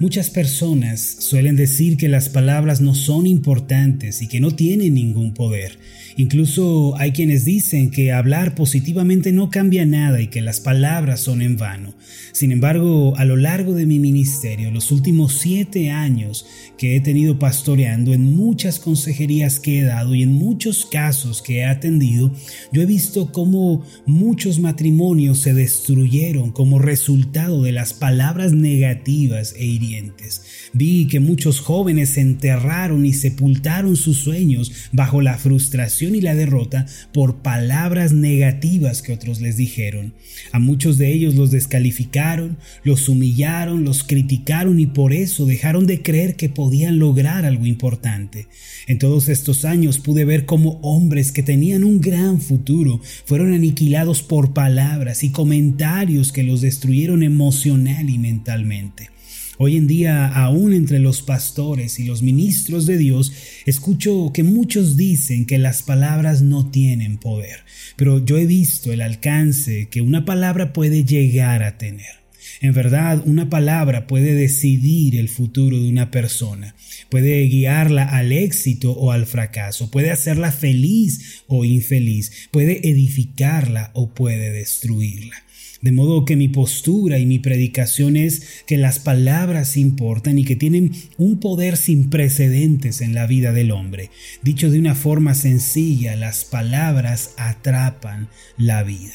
Muchas personas suelen decir que las palabras no son importantes y que no tienen ningún poder. Incluso hay quienes dicen que hablar positivamente no cambia nada y que las palabras son en vano. Sin embargo, a lo largo de mi ministerio, los últimos siete años que he tenido pastoreando, en muchas consejerías que he dado y en muchos casos que he atendido, yo he visto cómo muchos matrimonios se destruyeron como resultado de las palabras negativas e hirientes. Vi que muchos jóvenes enterraron y sepultaron sus sueños bajo la frustración y la derrota por palabras negativas que otros les dijeron. A muchos de ellos los descalificaron, los humillaron, los criticaron y por eso dejaron de creer que podían lograr algo importante. En todos estos años pude ver cómo hombres que tenían un gran futuro fueron aniquilados por palabras y comentarios que los destruyeron emocional y mentalmente. Hoy en día, aún entre los pastores y los ministros de Dios, escucho que muchos dicen que las palabras no tienen poder, pero yo he visto el alcance que una palabra puede llegar a tener. En verdad, una palabra puede decidir el futuro de una persona, puede guiarla al éxito o al fracaso, puede hacerla feliz o infeliz, puede edificarla o puede destruirla. De modo que mi postura y mi predicación es que las palabras importan y que tienen un poder sin precedentes en la vida del hombre. Dicho de una forma sencilla, las palabras atrapan la vida.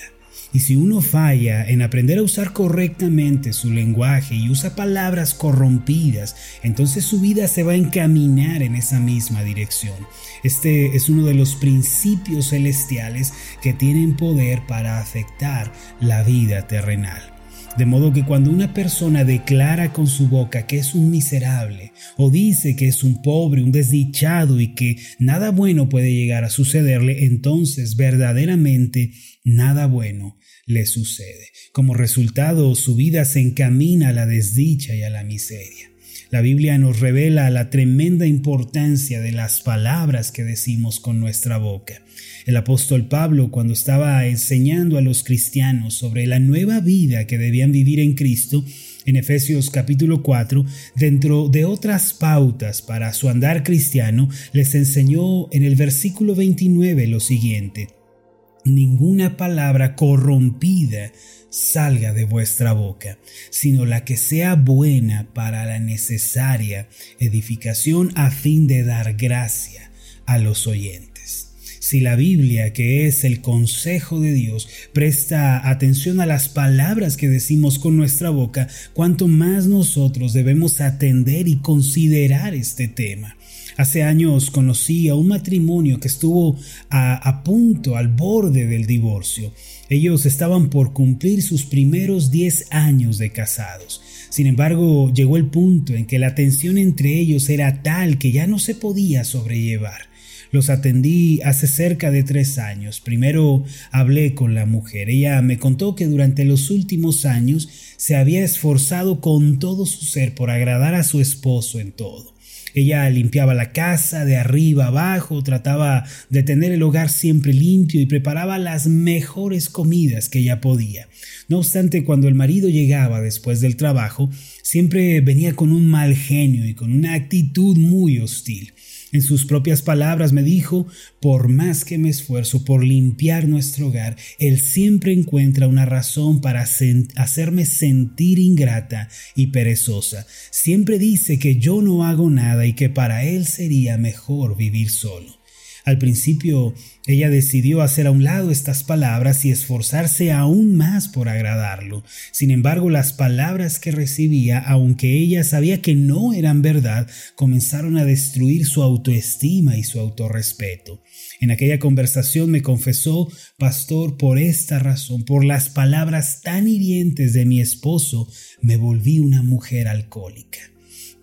Y si uno falla en aprender a usar correctamente su lenguaje y usa palabras corrompidas, entonces su vida se va a encaminar en esa misma dirección. Este es uno de los principios celestiales que tienen poder para afectar la vida terrenal. De modo que cuando una persona declara con su boca que es un miserable o dice que es un pobre, un desdichado y que nada bueno puede llegar a sucederle, entonces verdaderamente nada bueno le sucede. Como resultado, su vida se encamina a la desdicha y a la miseria. La Biblia nos revela la tremenda importancia de las palabras que decimos con nuestra boca. El apóstol Pablo, cuando estaba enseñando a los cristianos sobre la nueva vida que debían vivir en Cristo, en Efesios capítulo 4, dentro de otras pautas para su andar cristiano, les enseñó en el versículo 29 lo siguiente ninguna palabra corrompida salga de vuestra boca, sino la que sea buena para la necesaria edificación a fin de dar gracia a los oyentes. Si la Biblia, que es el consejo de Dios, presta atención a las palabras que decimos con nuestra boca, cuanto más nosotros debemos atender y considerar este tema. Hace años conocí a un matrimonio que estuvo a, punto, al borde del divorcio. Ellos estaban por cumplir sus primeros 10 años de casados. Sin embargo, llegó el punto en que la tensión entre ellos era tal que ya no se podía sobrellevar. Los atendí hace cerca de tres años. Primero hablé con la mujer. Ella me contó que durante los últimos años se había esforzado con todo su ser por agradar a su esposo en todo. Ella limpiaba la casa de arriba abajo, trataba de tener el hogar siempre limpio y preparaba las mejores comidas que ella podía. No obstante, cuando el marido llegaba después del trabajo, siempre venía con un mal genio y con una actitud muy hostil. En sus propias palabras me dijo, por más que me esfuerzo por limpiar nuestro hogar, Él siempre encuentra una razón para hacerme sentir ingrata y perezosa. Siempre dice que yo no hago nada y que para Él sería mejor vivir solo. Al principio ella decidió hacer a un lado estas palabras y esforzarse aún más por agradarlo. Sin embargo, las palabras que recibía, aunque ella sabía que no eran verdad, comenzaron a destruir su autoestima y su autorrespeto. En aquella conversación me confesó, Pastor, por esta razón, por las palabras tan hirientes de mi esposo, me volví una mujer alcohólica.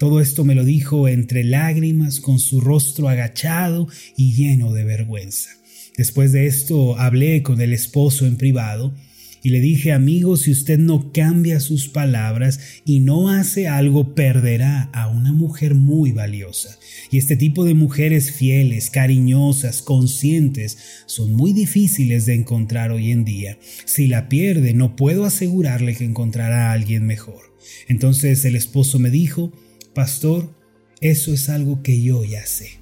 Todo esto me lo dijo entre lágrimas, con su rostro agachado y lleno de vergüenza. Después de esto hablé con el esposo en privado Y le dije, amigo, si usted no cambia sus palabras y no hace algo, perderá a una mujer muy valiosa. Y este tipo de mujeres fieles, cariñosas, conscientes, son muy difíciles de encontrar hoy en día. Si la pierde, no puedo asegurarle que encontrará a alguien mejor. Entonces el esposo me dijo, Pastor, eso es algo que yo ya sé.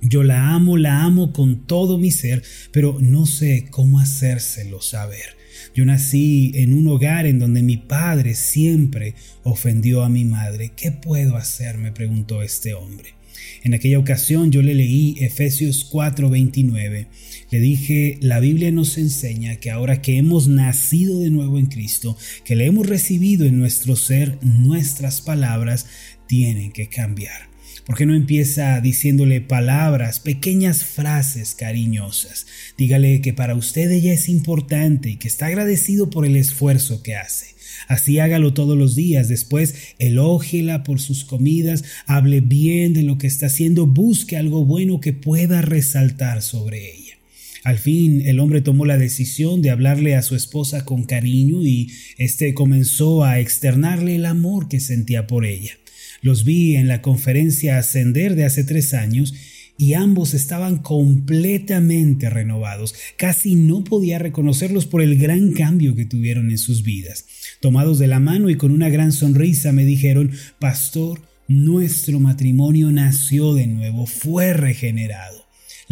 Yo la amo, la amo con todo mi ser, pero no sé cómo hacérselo saber. Yo nací en un hogar en donde mi padre siempre ofendió a mi madre. ¿Qué puedo hacer? me preguntó este hombre. En aquella ocasión yo le leí Efesios 4:29. Le dije, la Biblia nos enseña que ahora que hemos nacido de nuevo en Cristo, que le hemos recibido en nuestro ser, nuestras palabras tienen que cambiar. ¿Por qué no empieza diciéndole palabras, pequeñas frases cariñosas? Dígale que para usted ella es importante y que está agradecido por el esfuerzo que hace. Así hágalo todos los días. Después, elógiela por sus comidas, hable bien de lo que está haciendo, busque algo bueno que pueda resaltar sobre ella. Al fin el hombre tomó la decisión de hablarle a su esposa con cariño y éste comenzó a externarle el amor que sentía por ella. Los vi en la conferencia Ascender de hace tres años y ambos estaban completamente renovados. Casi no podía reconocerlos por el gran cambio que tuvieron en sus vidas. Tomados de la mano y con una gran sonrisa me dijeron, Pastor, nuestro matrimonio nació de nuevo, fue regenerado.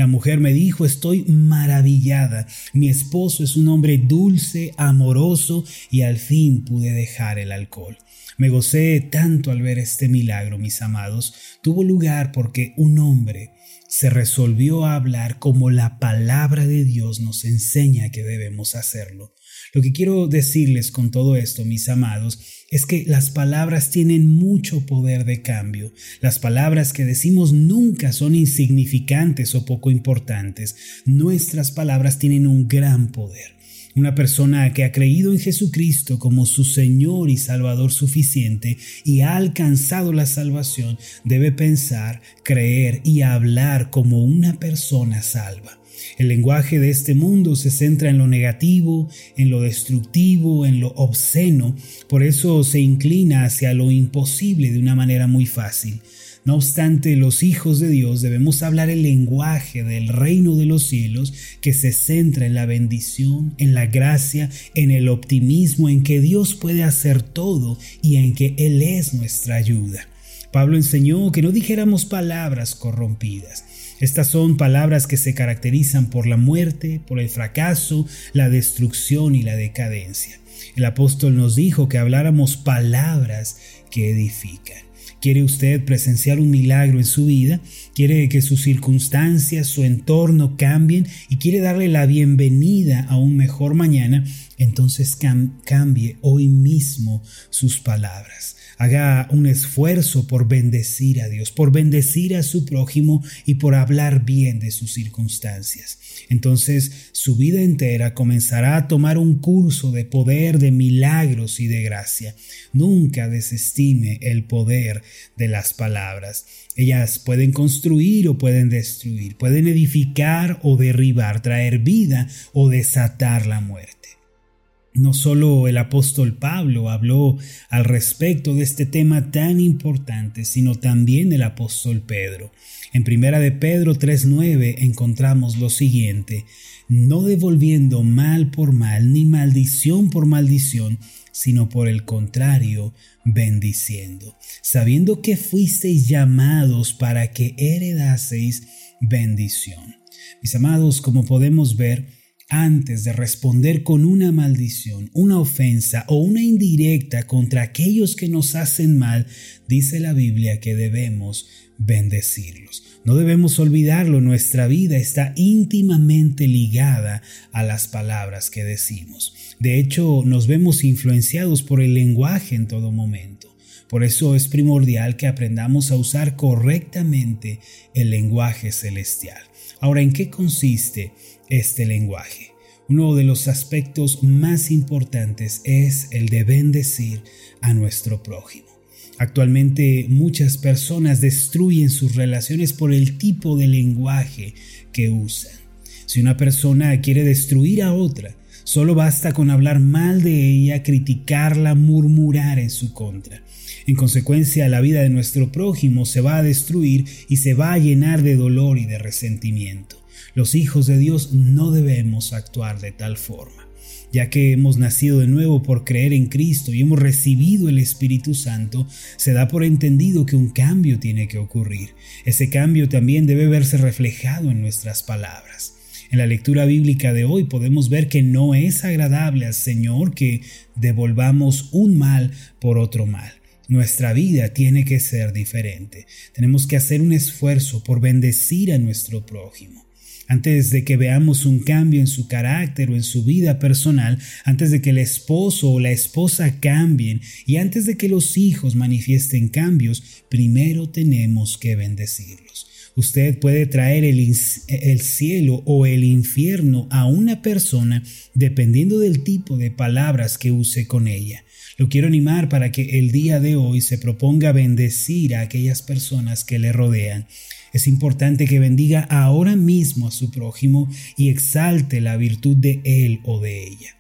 La mujer me dijo, estoy maravillada, mi esposo es un hombre dulce, amoroso y al fin pude dejar el alcohol. Me gocé tanto al ver este milagro, mis amados. Tuvo lugar porque un hombre se resolvió a hablar como la palabra de Dios nos enseña que debemos hacerlo. Lo que quiero decirles con todo esto, mis amados, es que las palabras tienen mucho poder de cambio. Las palabras que decimos nunca son insignificantes o poco importantes. Nuestras palabras tienen un gran poder. Una persona que ha creído en Jesucristo como su Señor y Salvador suficiente y ha alcanzado la salvación debe pensar, creer y hablar como una persona salva. El lenguaje de este mundo se centra en lo negativo, en lo destructivo, en lo obsceno, por eso se inclina hacia lo imposible de una manera muy fácil. No obstante, los hijos de Dios debemos hablar el lenguaje del reino de los cielos que se centra en la bendición, en la gracia, en el optimismo, en que Dios puede hacer todo y en que Él es nuestra ayuda. Pablo enseñó que no dijéramos palabras corrompidas. Estas son palabras que se caracterizan por la muerte, por el fracaso, la destrucción y la decadencia. El apóstol nos dijo que habláramos palabras que edifican. ¿Quiere usted presenciar un milagro en su vida? ¿Quiere que sus circunstancias, su entorno cambien y quiere darle la bienvenida a un mejor mañana? Entonces cambie hoy mismo sus palabras. Haga un esfuerzo por bendecir a Dios, por bendecir a su prójimo y por hablar bien de sus circunstancias. Entonces su vida entera comenzará a tomar un curso de poder, de milagros y de gracia. Nunca desestime el poder de las palabras. Ellas pueden construir o pueden destruir, pueden edificar o derribar, traer vida o desatar la muerte. No solo el apóstol Pablo habló al respecto de este tema tan importante, sino también el apóstol Pedro. En primera de Pedro 3:9 encontramos lo siguiente: no devolviendo mal por mal ni maldición por maldición, sino por el contrario, bendiciendo, sabiendo que fuisteis llamados para que heredaseis bendición. Mis amados, como podemos ver, antes de responder con una maldición, una ofensa o una indirecta contra aquellos que nos hacen mal, dice la Biblia que debemos bendecirlos. No debemos olvidarlo, nuestra vida está íntimamente ligada a las palabras que decimos. De hecho, nos vemos influenciados por el lenguaje en todo momento. Por eso es primordial que aprendamos a usar correctamente el lenguaje celestial. Ahora, ¿en qué consiste este lenguaje? Uno de los aspectos más importantes es el de bendecir a nuestro prójimo. Actualmente muchas personas destruyen sus relaciones por el tipo de lenguaje que usan. Si una persona quiere destruir a otra, Solo basta con hablar mal de ella, criticarla, murmurar en su contra. En consecuencia, la vida de nuestro prójimo se va a destruir y se va a llenar de dolor y de resentimiento. Los hijos de Dios no debemos actuar de tal forma. Ya que hemos nacido de nuevo por creer en Cristo y hemos recibido el Espíritu Santo, se da por entendido que un cambio tiene que ocurrir. Ese cambio también debe verse reflejado en nuestras palabras. En la lectura bíblica de hoy podemos ver que no es agradable al Señor que devolvamos un mal por otro mal. Nuestra vida tiene que ser diferente. Tenemos que hacer un esfuerzo por bendecir a nuestro prójimo. Antes de que veamos un cambio en su carácter o en su vida personal, antes de que el esposo o la esposa cambien y antes de que los hijos manifiesten cambios, primero tenemos que bendecirlos. Usted puede traer el, el, cielo o el infierno a una persona dependiendo del tipo de palabras que use con ella. Lo quiero animar para que el día de hoy se proponga bendecir a aquellas personas que le rodean. Es importante que bendiga ahora mismo a su prójimo y exalte la virtud de él o de ella.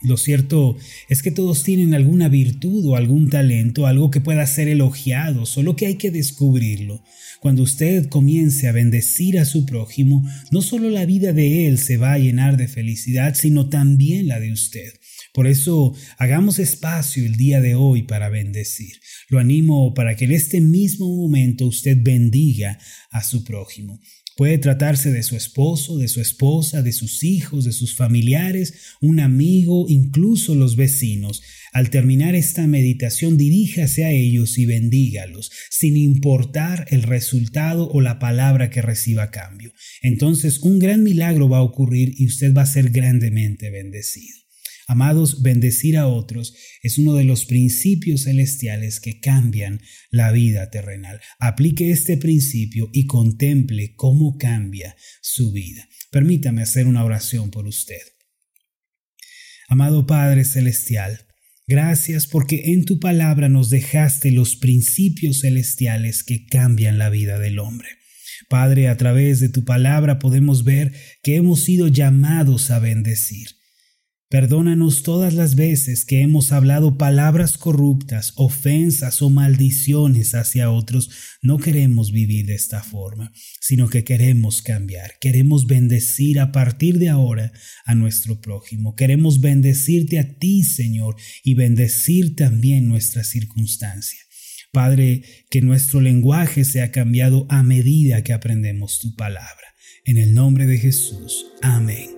Lo cierto es que todos tienen alguna virtud o algún talento, algo que pueda ser elogiado, solo que hay que descubrirlo. Cuando usted comience a bendecir a su prójimo, no solo la vida de él se va a llenar de felicidad, sino también la de usted. Por eso hagamos espacio el día de hoy para bendecir. Lo animo para que en este mismo momento usted bendiga a su prójimo. Puede tratarse de su esposo, de su esposa, de sus hijos, de sus familiares, un amigo, incluso los vecinos. Al terminar esta meditación, diríjase a ellos y bendígalos, sin importar el resultado o la palabra que reciba a cambio. Entonces un gran milagro va a ocurrir y usted va a ser grandemente bendecido. Amados, bendecir a otros es uno de los principios celestiales que cambian la vida terrenal. Aplique este principio y contemple cómo cambia su vida. Permítame hacer una oración por usted. Amado Padre Celestial, gracias porque en tu palabra nos dejaste los principios celestiales que cambian la vida del hombre. Padre, a través de tu palabra podemos ver que hemos sido llamados a bendecir. Perdónanos todas las veces que hemos hablado palabras corruptas, ofensas o maldiciones hacia otros. No queremos vivir de esta forma, sino que queremos cambiar. Queremos bendecir a partir de ahora a nuestro prójimo. Queremos bendecirte a ti, Señor, y bendecir también nuestra circunstancia. Padre, que nuestro lenguaje sea cambiado a medida que aprendemos tu palabra. En el nombre de Jesús. Amén